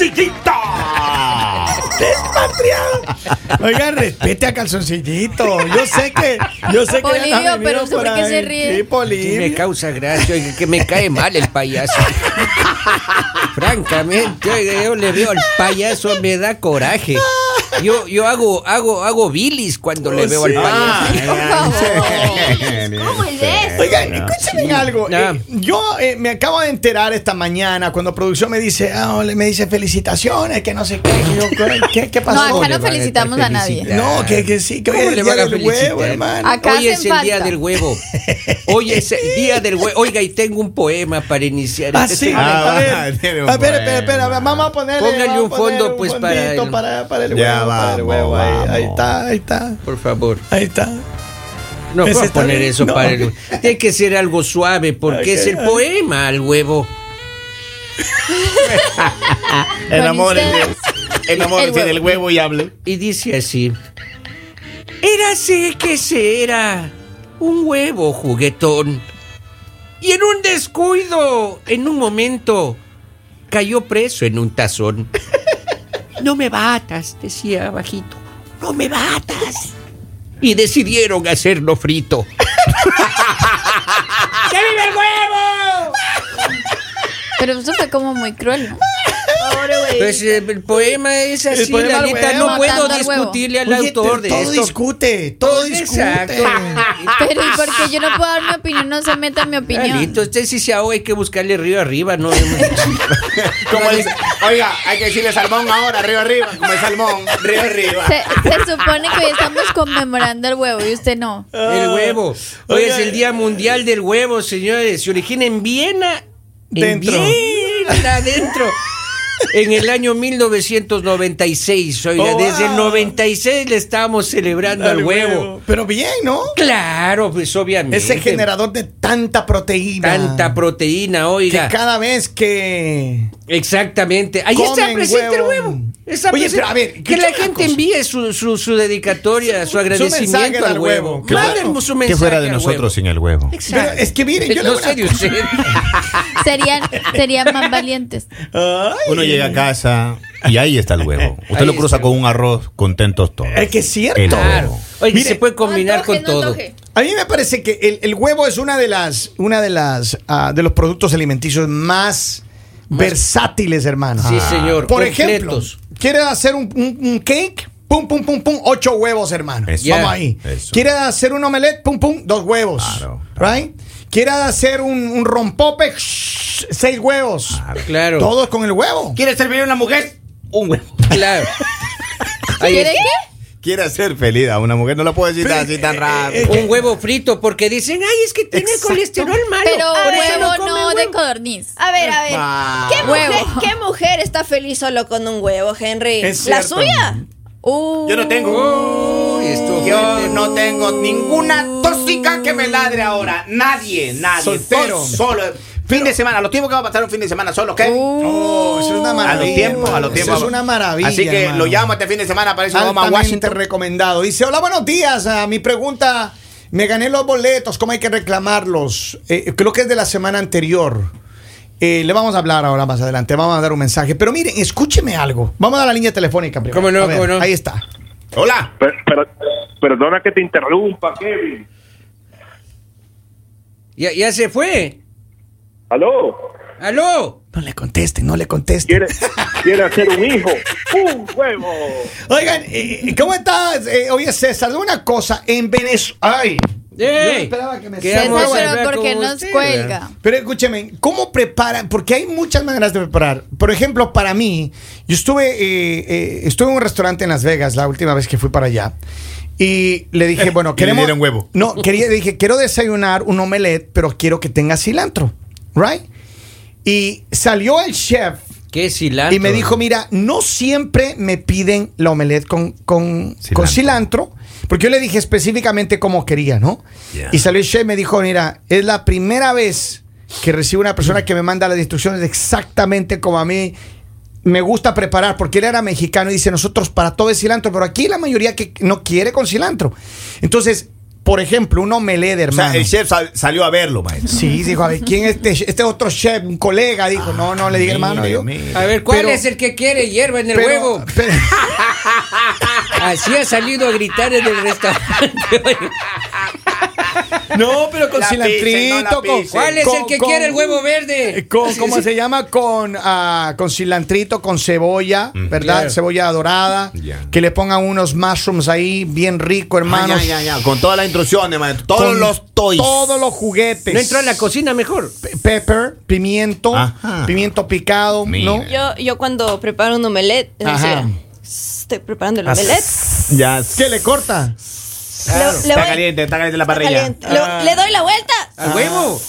calzoncillito. Despatriado. Oiga, respete a calzoncillito. Yo sé que. Yo sé que. Venido pero ¿usted por qué se ríe? Sí, Que Polibio. me causa gracia, oiga, que me cae mal el payaso. Francamente, oiga, yo le veo al payaso, me da coraje. Yo, yo hago, hago, hago bilis cuando le veo al payaso. Favor. ¿Cómo es eso? Oigan, escúchenme algo. Eh, yo eh, me acabo de enterar esta mañana cuando producción me dice, ah, ole, me dice felicitaciones, que no sé qué. Yo, ¿qué, qué pasó? No, acá no a felicitamos a nadie. No, que, que sí, que hoy ¿Cómo es le el día van a del huevo, felicitar? hermano. Acá Hoy es el día del huevo. Hoy es el día del huevo. Oiga, y tengo un poema para iniciar. Ah, este sí. a ver, tiene un a ver, espera, espera, vamos a ponerle. Póngale un fondo, pues, para el- para, para el Ya huevo. El huevo. Ahí, vamos. ahí está, ahí está. Por favor. Ahí está. No puedo está poner bien. eso No. para el Tiene que ser algo suave porque es el poema al huevo. Enamórense. ustedes. Enamórense El del huevo y hable. Y dice así. Érase que se era un huevo juguetón. Y en un descuido, en un momento, cayó preso en un tazón. No me batas, decía bajito. No me batas. Y decidieron hacerlo frito. ¡Que vive el huevo! Pero eso fue como muy cruel. ¿no? Pues eh, el poema es El así, poema Lalita. huevo. No puedo discutirle al Oye, autor de todo esto. discute, todo discute. Exacto. Pero ¿y por qué yo no puedo dar mi opinión? No se meta en mi opinión. Lalito, usted sí se ahoga, hay que buscarle río arriba, ¿no? Como oiga, hay que decirle salmón ahora, arriba, arriba. Como el salmón, arriba, arriba. Se, se supone que hoy estamos conmemorando el huevo y usted no. El huevo. Hoy Oiga. es el Día Mundial del Huevo, señores. Se origina en Viena. En Dentro. Viena, adentro. En el año 1996, oiga, Oh, desde el wow. 96 le estábamos celebrando al huevo. Pero bien, ¿no? Claro, pues obviamente. Ese generador de tanta proteína. Tanta proteína, que oiga. cada vez que Exactamente. Ahí está presente el huevo. huevo. Está Oye, presente. pero a ver, que la gente cosa. envíe su, su, su dedicatoria, su agradecimiento al al huevo. huevo. Su ¿Qué mensaje fuera de nosotros huevo. sin el huevo? Exacto. Pero es que miren, yo no sé de usted. Serían, serían más valientes. Ay, Uno llega a casa y ahí está el huevo. Usted Ahí lo cruza con un arroz contentos todos. Es que es cierto. El Claro. huevo. Oye, Mire, se puede combinar No antoje, con no todo. antoje. A mí me parece que el, el huevo es una de las, una de las, ah, de los productos alimenticios más, versátiles, hermano. Sí, señor. Por completos. ejemplo, ¿quieres hacer un, un- un cake? Pum, pum, pum, pum, ocho huevos, hermano. Eso. Vamos ahí. Eso. ¿Quieres hacer un omelette? Pum, pum, dos huevos. Claro, Right? ¿Quieres hacer un, un rompope? Shh, seis huevos. Claro. Todo es con el huevo. ¿Quiere servir a una mujer? Un huevo. Claro. Ahí ¿Quiere está. qué? Quiere hacer feliz a una mujer, no lo puede decir así tan eh, rápido. Un huevo frito porque dicen, ay, es que tiene Exacto. colesterol malo. Pero huevo no de huevo". codorniz. A ver, a ver. Ah. ¿Qué, mujer. ¿Qué mujer está feliz solo con un huevo, Henry? Es ¿La cierto. suya? Uh, Yo no tengo. Estuvo Yo no tengo ninguna tóxica que me ladre ahora. Nadie, nadie. Soltero. Todo Fin de semana. Los tiempos que va a pasar un fin de semana solo, ¿qué? Oh, eso es una a maravilla. los tiempos, a los tiempos. Eso es una maravilla. Así que hermano. lo llamo este fin de semana para eso a Washington. recomendado. Dice, hola, buenos días. Ah, mi pregunta, me gané los boletos, ¿cómo hay que reclamarlos? Eh, creo que es de la semana anterior. Eh, le vamos a hablar ahora más adelante, vamos a dar un mensaje. Pero miren, escúcheme algo. Vamos a la línea telefónica primero. ¿Cómo no, A ver, cómo no? Ahí está. Hola. Per- per- perdona que te interrumpa, Kevin. Ya, ya se fue. ¿Aló? ¿Aló? No le contesten, no le contesten. ¿Quiere, quiere hacer un hijo? ¡Un huevo! Oigan, eh, ¿cómo estás? Eh, oye, César, una cosa. En Venezuela... Ay, yo ¡Ey! esperaba que me ¿Qué César, vamos a pero hablar ¿por qué con nos cuelga? Pero escúcheme, ¿cómo preparan? Porque hay muchas maneras de preparar. Por ejemplo, para mí, yo estuve, eh, eh, estuve en un restaurante en Las Vegas la última vez que fui para allá. Y le dije, bueno, Y le queremos. dieron huevo. No, quería, dije, quiero desayunar un omelette, pero quiero que tenga cilantro. ¿Right? Y salió el chef ¿Qué cilantro? y me dijo, mira, no siempre me piden la omelette con, con, con cilantro. Porque yo le dije específicamente cómo quería, ¿no? Yeah. Y salió el chef y me dijo, mira, es la primera vez que recibo una persona que me manda las instrucciones exactamente como a mí me gusta preparar, porque él era mexicano y dice, nosotros para todo es cilantro, pero aquí la mayoría que no quiere con cilantro. Entonces, por ejemplo, un omelette, O hermano. sea, el chef sal- salió a verlo, maestro. Sí, dijo, a ver, ¿quién es este, este otro chef? Un colega, dijo, no, no le diga hermano. Mire, yo- mire. A ver, ¿cuál Pero- es el que quiere hierba en el pero- huevo? pero- Así ha salido a gritar en el restaurante. No, pero con La cilantrito. pisen, no con-. ¿Cuál es con- el que con- quiere el huevo verde? Eh, Con, ¿Cómo se llama? Con, ah, con cilantrito, con cebolla, ¿verdad? Claro. Cebolla dorada. Que le pongan unos mushrooms ahí, bien rico, Ah, hermanos. ya, ya, ya. Con todas las instrucciones, maestro. Todos Con los toys. Todos los juguetes. ¿No entró a la cocina mejor? Pe- Pepper, pimiento, Ajá. pimiento picado, Mira. ¿no? Yo, yo cuando preparo un omelette, es Ajá. decir, estoy preparando el omelette. Ya. ¿Qué le corta? Le, le Está voy- caliente, está caliente la parrilla. caliente. Le- le doy la vuelta. ¿Al huevo?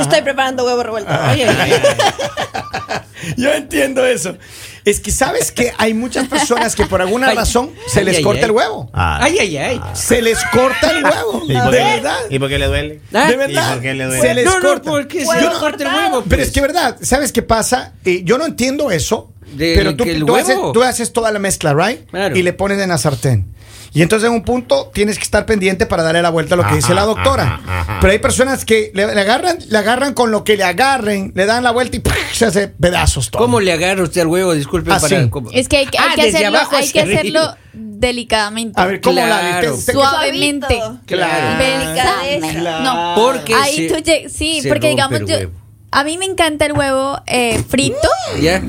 Estoy preparando huevo revuelto. Ay. Yo entiendo eso. Es que sabes que hay muchas personas que por alguna Ay, razón se les ay, corta ay. el huevo. Ah. Ay, ay, ay. Se les corta el huevo. ¿Y De por qué? verdad. ¿Y por qué le duele? Ah, De ¿Y verdad. por qué le duele? Se les no, no, corta. porque se Huevo le corta el huevo. Pero es que verdad, ¿sabes qué pasa? Eh, yo no entiendo eso. De pero tú, que el tú haces, tú haces toda la mezcla, ¿right? Claro. Y le pones en la sartén. Y entonces en un punto tienes que estar pendiente para darle la vuelta a lo que Ajá, dice la doctora. ajá, ajá. Pero hay personas que le, le agarran, le agarran con lo que le agarren, le dan la vuelta y se hace pedazos todo. ¿Cómo le agarra usted al huevo? Disculpe Así. para... ¿cómo? Es que hay, que- hay Ah, que hacerlo, hay que hacerlo delicadamente. A ver, ¿cómo la Claro. usted- Suavemente. Claro. Delicadamente. No. Porque Ahí se- tú lleg- sí, se porque rompe digamos yo, a mí me encanta el huevo eh, frito, ¿Ya?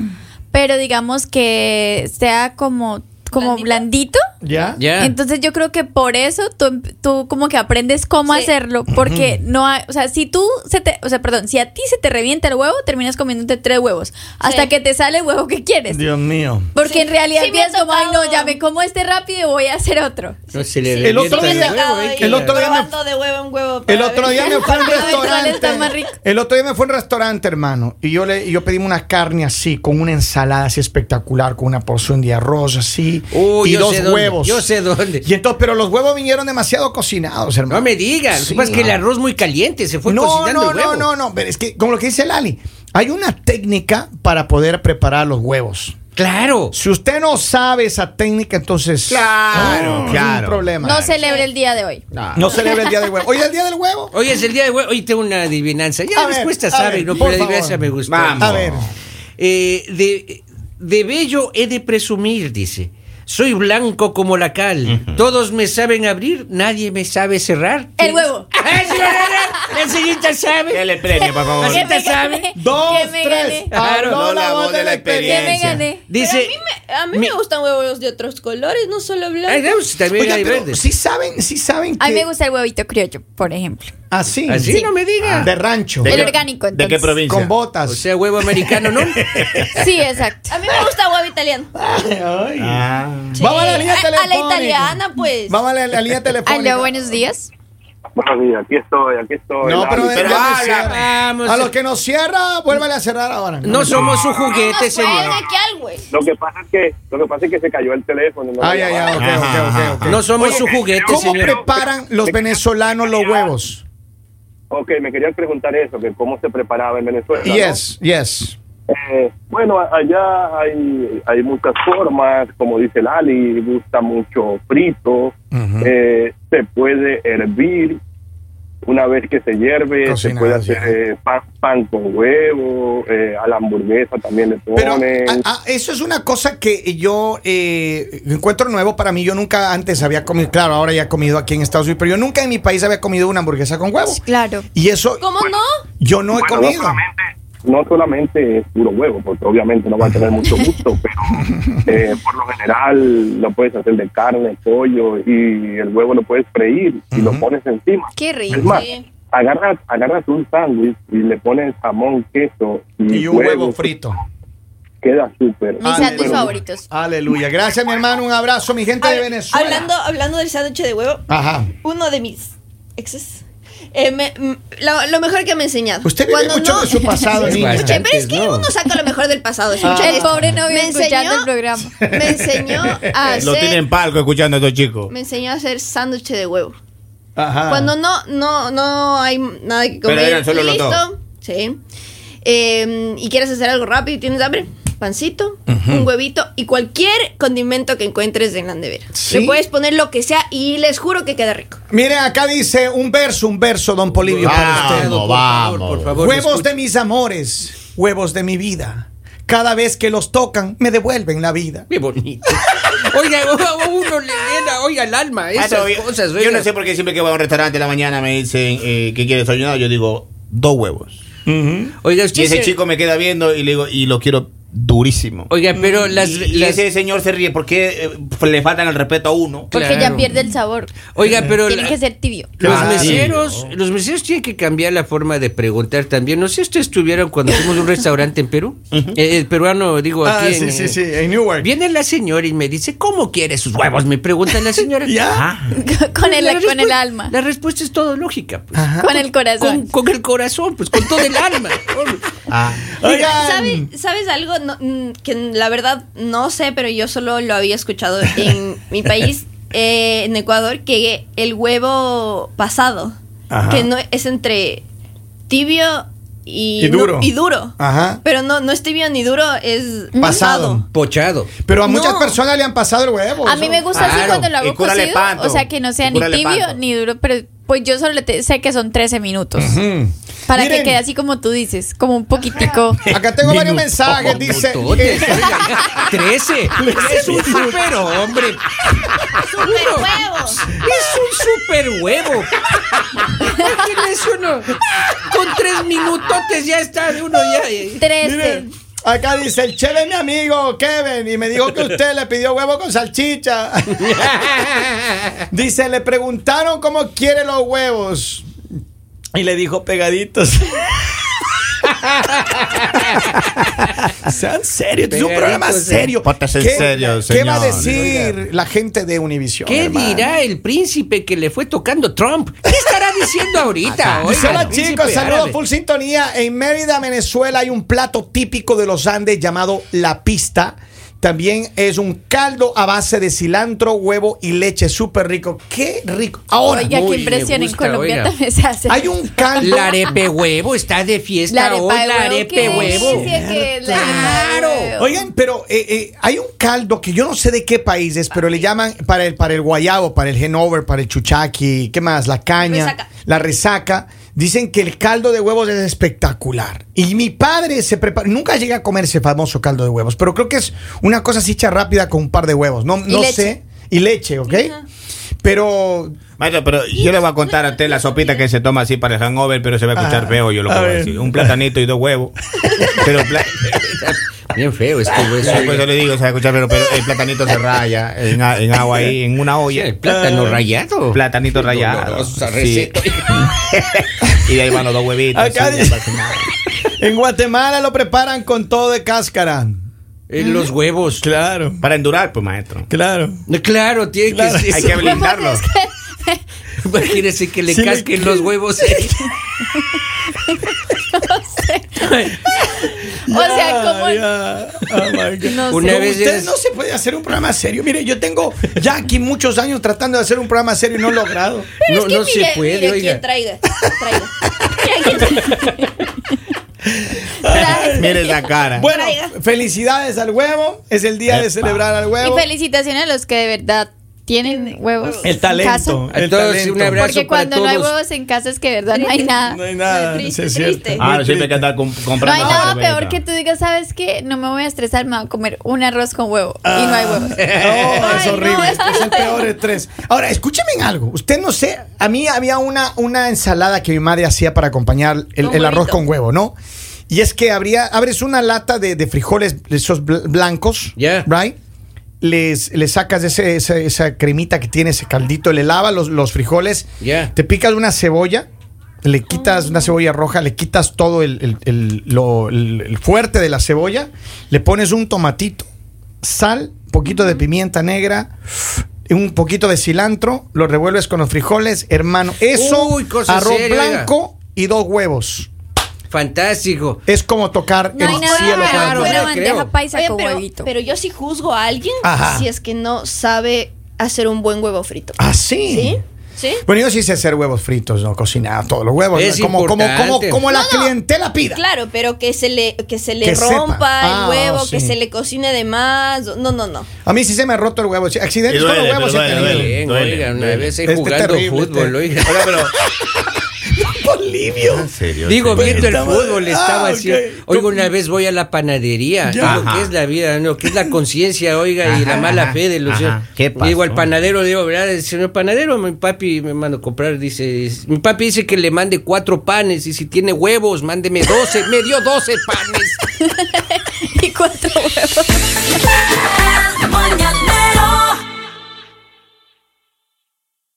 Pero digamos que sea como como blandito. ¿Ya? ¿Ya? Entonces yo creo que por eso tú, tú como que aprendes cómo Sí. hacerlo, porque no hay, o sea, si tú se te, o sea, perdón, si a ti se te revienta el huevo, terminas comiéndote tres huevos, hasta Sí. que te sale el huevo que quieres. Dios mío. Porque Sí. en realidad piensas como, ay no, ya me como este rápido y voy a hacer otro. No le Sí. El otro día- el otro día me- de huevo en huevo. El otro día me fue a un ¿Cuál restaurante. El otro día me fue a un restaurante, hermano, y yo le y yo pedí una carne así, con una ensalada así espectacular, con una porción de arroz así Uy, y dos dónde, huevos. yo sé dónde. Y entonces, pero los huevos vinieron demasiado cocinados, hermano. No me digan. Sí. Lo que pasa es que el arroz muy caliente se fue no, cocinando no, el huevo. no, no, no, pero es que como lo que dice Lali, hay una técnica para poder preparar los huevos. Claro. Si usted no sabe esa técnica, entonces Claro, es claro. un problema. No celebre el día de hoy. No celebra el día del huevo. Hoy es el día del huevo. Hoy es el día de huevo. Hoy tengo una adivinanza. Ya A la ver, respuesta a sabe, ver, ¿no? por Pero la adivinanza me gustó. Vamos. A ver. Eh, de, de bello he de presumir, dice. Soy blanco como la cal. Todos me saben abrir, nadie me sabe cerrar. El huevo. ¡Ay, sí, señorita sabe. Dele premio, por favor. La señorita sabe. Dos, Que me tres. Claro. la voz de la Que me experiencia. gané. Dice. Pero a mí, me, a mí me gustan huevos de otros colores, no solo Ay, blancos. no, pues, también Oiga, hay verdes. sí saben, sí saben que A mí me gusta el huevito criollo, por ejemplo. así, Así Sí. no me diga. de rancho, El qué- orgánico, ¿De qué entonces. provincia? con botas. O sea, huevo americano, ¿no? Sí, exacto. A mí me gusta huevo italiano. Ay. Ah. Sí. Vamos a la línea a, a la telefónica. italiana, pues. Vamos a la, la línea telefónica. Aló, buenos días. Buenos días, aquí estoy, aquí estoy. No, pero, Pero. Vamos. A los que nos cierra, vuélvale a cerrar ahora. No somos su No juguete, nos señor. güey. Lo que pasa es que, lo que pasa es que se cayó el teléfono. no Ay, ay, ay, llamaron. ok, Ajá, ok, ajá. ok, ok. No somos su juguete, ¿Cómo señor. preparan los venezolanos los huevos? Ok, me querían preguntar eso, que cómo se preparaba en Venezuela. ¿no? Yes, yes. Eh, bueno, allá hay, hay muchas formas, como dice Lali, gusta mucho frito, eh, se puede hervir, una vez que se hierve, Cocinado, se puede hacer eh, pan, pan con huevo, eh, a la hamburguesa también le Pero ponen. ah, ah, eso es una cosa que yo eh, encuentro nuevo para mí. Yo nunca antes había comido, claro, ahora ya he comido aquí en Estados Unidos, pero yo nunca en mi país había comido una hamburguesa con huevo. Claro. Y eso ¿Cómo no? yo no he comido. No no solamente es puro huevo, porque obviamente no va a tener mucho gusto, pero eh, por lo general lo puedes hacer de carne, pollo y el huevo lo puedes freír y lo Ujú. pones encima. Qué rico. Es más, agarras, agarras un sándwich y le pones jamón, queso y, Y un huevo frito. Queda súper. Mis sándwiches favoritos. Aleluya. Gracias, mi hermano. Un abrazo, mi gente de Venezuela. Hablando, hablando del sándwich de huevo, Ajá. uno de mis exes. Eh, me- m- lo, lo mejor que me ha enseñado. Usted vive Cuando mucho no- de su pasado, Sí, niña. Che, pero es que No. uno saca lo mejor del pasado. Ah. El pobre novio me escuchando enseñó, el programa. me enseñó a Lo tienen hacer, palco escuchando a estos chicos. me enseñó a hacer sándwich de huevo. Ajá. Cuando no, no, no hay nada que Pero comer. eran solo los listo. dos. Sí. Eh, y quieres hacer algo rápido y tienes hambre. Pancito, un huevito y cualquier condimento que encuentres en la nevera. Sí. Le puedes poner lo que sea y les juro que queda rico. Miren, acá dice un verso, un verso, don Polivio, para usted. Vamos, por vamos. favor, por favor. Huevos de mis amores, huevos de mi vida. Cada vez que los tocan, me devuelven la vida. Qué bonito. Oiga, uno le llena, oiga, el alma, Ah, esas no, yo- cosas. yo oiga. no sé por qué siempre que voy a un restaurante en la mañana me dicen eh, que quiere desayunar, yo digo dos huevos. Oiga, usted Y ese se- chico me queda viendo y le digo, y lo quiero durísimo. Oiga, pero las, y, y las- ese señor se ríe porque eh, le faltan el respeto a uno. Porque Claro. ya pierde el sabor. Oiga, pero Tiene la- que ser tibio. Los Ah, sí. meseros, los meseros tienen que cambiar la forma de preguntar también. No sé si ustedes estuvieron cuando fuimos a un restaurante en Perú. Eh, el peruano, digo, Ah, aquí sí, en, sí, sí, en Newark. Viene la señora y me dice, ¿cómo quiere sus huevos? Me pregunta la señora. Ya. Ah, con, el, La con el alma. La respuesta es todo lógica. Pues. Con el corazón. Con, con el corazón, pues con todo el alma. ah. Oigan. ¿Sabe- ¿Sabes algo No, mm, que la verdad no sé, pero yo solo lo había escuchado en mi país, eh, en Ecuador, que el huevo pasado, Ajá. que no es entre tibio y, Y duro. no- y duro. Ajá. Pero no, no es tibio ni duro, es Pasado. pasado. Pochado. Pero a muchas No. personas le han pasado el huevo. A mí me gusta así cuando lo hago cocido, panto. o sea que no sea ni tibio panto. ni duro, pero pues yo solo te- sé que son 13 minutos. Para Miren, que quede así como tú dices, como un poquitico. Acá tengo varios mensajes. Dice. Minutotes, eh, oiga, 13. Es un super hombre. ¡Super huevos! Es un super huevo. Con tres minutotes ya está uno ya. eh. 13. Acá dice el cheve mi amigo Kevin y me dijo que usted le pidió huevo con salchicha. dice, le preguntaron cómo quiere los huevos. Y le dijo pegaditos. Sean serios, es un programa eh. serio. Póntase en ¿Qué- serio, ¿Qué va a decir la gente de Univision? ¿Qué hermano? dirá el príncipe que le fue tocando Trump? ¿Qué estará diciendo ahorita? Oiga, hola chicos, saludos full sintonía. En Mérida, Venezuela hay un plato típico de los Andes llamado la pista. También es un caldo a base de cilantro, huevo y leche, súper rico. Qué rico. Ahora, Oiga, qué impresión. En Colombia oiga. también se hace. hay un caldo. La arepe huevo está de fiesta La arepa hoy. de La huevo, arepe qué huevo. delicia que es la arepa de Claro. huevo. Oigan, pero eh, eh, hay un caldo que yo no sé de qué país es, pero le llaman para el, para el guayabo, para el Hanover, para el chuchaqui, ¿qué más? La caña, Resaca. la resaca. Dicen que el caldo de huevos es espectacular. Y mi padre se prepara, nunca llegué a comer ese famoso caldo de huevos, pero creo que es una cosa así hecha rápida con un par de huevos. No, no leche. sé. Y leche, ¿ok? Pero Maestro, pero yo le voy a contar a usted la sopita que se toma así para el hangover, pero se va a escuchar Ah, feo, yo lo a que voy a ver. decir. Un platanito y dos huevos. Pero Bien feo este hueso. por eso le digo, se va a escuchar, pero, pero el platanito se raya en, agua ahí, en una olla. el plátano rayado. Platanito rayado. Dolorosa Sí. receta. y de ahí van los dos huevitos. Acá sí, no nada. en Guatemala lo preparan con todo de cáscara. En los huevos. Claro, Para endurar, pues, maestro. claro. Claro, tiene Claro. que ser. Hay que blindarlo. Imagínese que le Sí, le- casquen los huevos. O sea, como. Oh my God. No Una sé. vez Usted es- no se puede hacer un programa serio. Mire, yo tengo ya aquí muchos años tratando de hacer un programa serio y no he logrado. No, no se mire, puede, mire oiga. traiga. traiga. Mira. Mire esa cara. Bueno, felicidades al huevo. Es el día de celebrar al Y huevo. felicitaciones a los que de verdad tienen huevos. El en talento. casa. El todos, talento. un abrazo. Porque para cuando no hay huevos en casa es que de verdad no hay nada. No hay nada. Triste, sí, es triste. Ah, siempre hay que triste. andar com- No comprando. hay nada peor que tú digas, ¿sabes qué? No me voy a estresar, me voy a comer un arroz con huevo. Y no hay huevos. No, es horrible. no. este es el peor estrés. Ahora, escúcheme en algo. Usted no sé, a mí había una, una ensalada que mi madre hacía para acompañar el, el arroz con huevo, ¿no? Y es que habría, abres una lata de, de frijoles, esos bl- blancos, Ya. right? Les, le sacas ese- esa, esa cremita que tiene ese caldito, le lavas los, los frijoles, te picas una cebolla, le quitas una cebolla roja, le quitas todo el, el- el- lo- el- el fuerte de la cebolla, le pones un tomatito, sal, un poquito de pimienta negra, un poquito de cilantro, lo revuelves con los frijoles, hermano. Eso, Uy, arroz seria, blanco y dos huevos. Fantástico. Es como tocar No el nada cielo peor con claro, que el- una no bandeja creo. paisa Oye, con pero, huevito. pero yo sí juzgo a alguien Ajá. si es que no sabe hacer un buen huevo frito. Ah, sí. ¿Sí? ¿Sí? Bueno, yo sí sé hacer huevos fritos, no cocinar todos los huevos. Es como, como, como, como la No, no. clientela pida. Claro, pero que se le, que se le Que sepa. rompa Ah, el huevo, sí. que se le cocine de más. No, no, no. A mí sí se me ha roto el huevo. Accidentes duele, con los huevos duele, tenido. duele. Oiga, una vez ahí Este jugando terrible, fútbol, este. oiga. Oiga, pero. Bolivio. En serio. Digo, viendo el fútbol, estaba Ah, así. ok. Oiga, una vez voy a la panadería. Ya. Digo, Ajá. ¿qué es la vida? No, ¿qué es la conciencia, oiga? y la mala ajá, fe de los. ¿Qué Y Digo, al pasó? panadero, digo, ¿verdad? El señor panadero, mi papi me mandó a comprar, dice. Mi papi dice que le mande cuatro panes y si tiene huevos, mándeme doce. me dio doce panes. Y cuatro huevos.